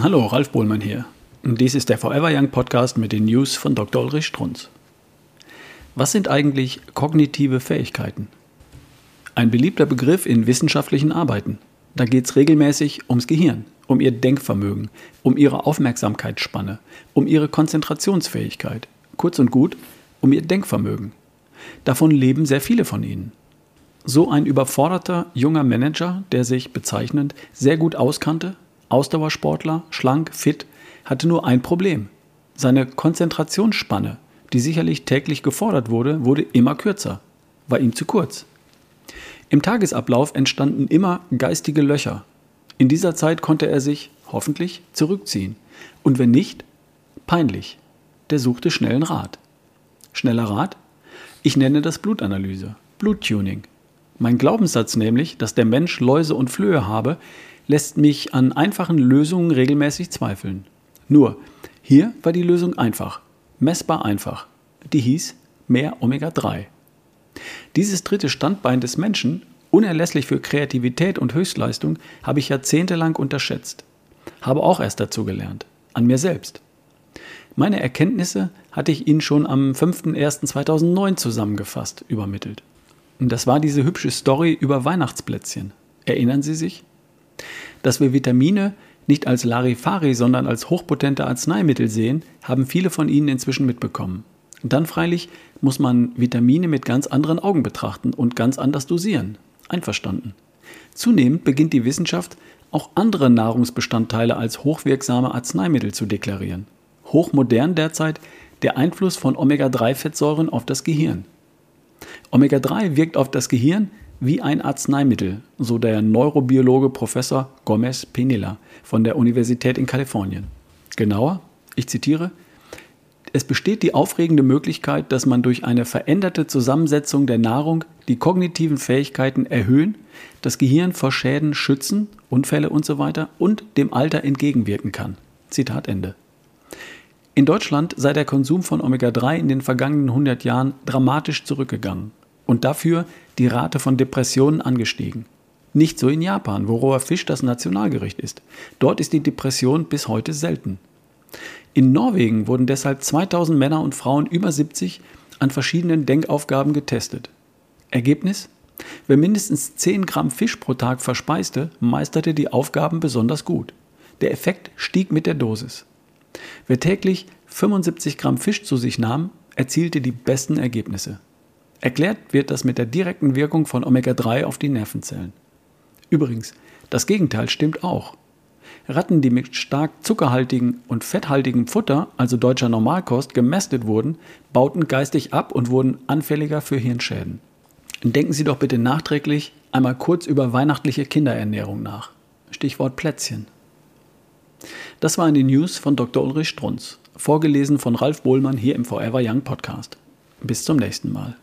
Hallo, Ralf Bohlmann hier. Dies ist der Forever Young Podcast mit den News von Dr. Ulrich Strunz. Was sind eigentlich kognitive Fähigkeiten? Ein beliebter Begriff in wissenschaftlichen Arbeiten. Da geht es regelmäßig ums Gehirn, um ihr Denkvermögen, um ihre Aufmerksamkeitsspanne, um ihre Konzentrationsfähigkeit. Kurz und gut, um ihr Denkvermögen. Davon leben sehr viele von ihnen. So ein überforderter junger Manager, der sich bezeichnend sehr gut auskannte, Ausdauersportler, schlank, fit, hatte nur ein Problem. Seine Konzentrationsspanne, die sicherlich täglich gefordert wurde, wurde immer kürzer, war ihm zu kurz. Im Tagesablauf entstanden immer geistige Löcher. In dieser Zeit konnte er sich, hoffentlich, zurückziehen. Und wenn nicht, peinlich. Der suchte schnellen Rat. Schneller Rat? Ich nenne das Blutanalyse, Bluttuning. Mein Glaubenssatz nämlich, dass der Mensch Läuse und Flöhe habe, lässt mich an einfachen Lösungen regelmäßig zweifeln. Nur, hier war die Lösung einfach, messbar einfach. Die hieß mehr Omega-3. Dieses dritte Standbein des Menschen, unerlässlich für Kreativität und Höchstleistung, habe ich jahrzehntelang unterschätzt. Habe auch erst dazu gelernt, an mir selbst. Meine Erkenntnisse hatte ich Ihnen schon am 5.01.2009 zusammengefasst, übermittelt. Und das war diese hübsche Story über Weihnachtsplätzchen. Erinnern Sie sich? Dass wir Vitamine nicht als Larifari, sondern als hochpotente Arzneimittel sehen, haben viele von Ihnen inzwischen mitbekommen. Und dann freilich muss man Vitamine mit ganz anderen Augen betrachten und ganz anders dosieren. Einverstanden. Zunehmend beginnt die Wissenschaft auch andere Nahrungsbestandteile als hochwirksame Arzneimittel zu deklarieren. Hochmodern derzeit der Einfluss von Omega-3-Fettsäuren auf das Gehirn. Omega-3 wirkt auf das Gehirn wie ein Arzneimittel, so der Neurobiologe Professor Gomez Pinilla von der Universität in Kalifornien. Genauer, ich zitiere, es besteht die aufregende Möglichkeit, dass man durch eine veränderte Zusammensetzung der Nahrung die kognitiven Fähigkeiten erhöhen, das Gehirn vor Schäden schützen, Unfälle usw. So und dem Alter entgegenwirken kann. Zitat Ende. In Deutschland sei der Konsum von Omega-3 in den vergangenen 100 Jahren dramatisch zurückgegangen und dafür die Rate von Depressionen angestiegen. Nicht so in Japan, wo roher Fisch das Nationalgericht ist. Dort ist die Depression bis heute selten. In Norwegen wurden deshalb 2000 Männer und Frauen über 70 an verschiedenen Denkaufgaben getestet. Ergebnis? Wer mindestens 10 Gramm Fisch pro Tag verspeiste, meisterte die Aufgaben besonders gut. Der Effekt stieg mit der Dosis. Wer täglich 75 Gramm Fisch zu sich nahm, erzielte die besten Ergebnisse. Erklärt wird das mit der direkten Wirkung von Omega-3 auf die Nervenzellen. Übrigens, das Gegenteil stimmt auch. Ratten, die mit stark zuckerhaltigem und fetthaltigem Futter, also deutscher Normalkost, gemästet wurden, bauten geistig ab und wurden anfälliger für Hirnschäden. Denken Sie doch bitte nachträglich einmal kurz über weihnachtliche Kinderernährung nach. Stichwort Plätzchen. Das waren die News von Dr. Ulrich Strunz, vorgelesen von Ralf Bohlmann hier im Forever Young Podcast. Bis zum nächsten Mal.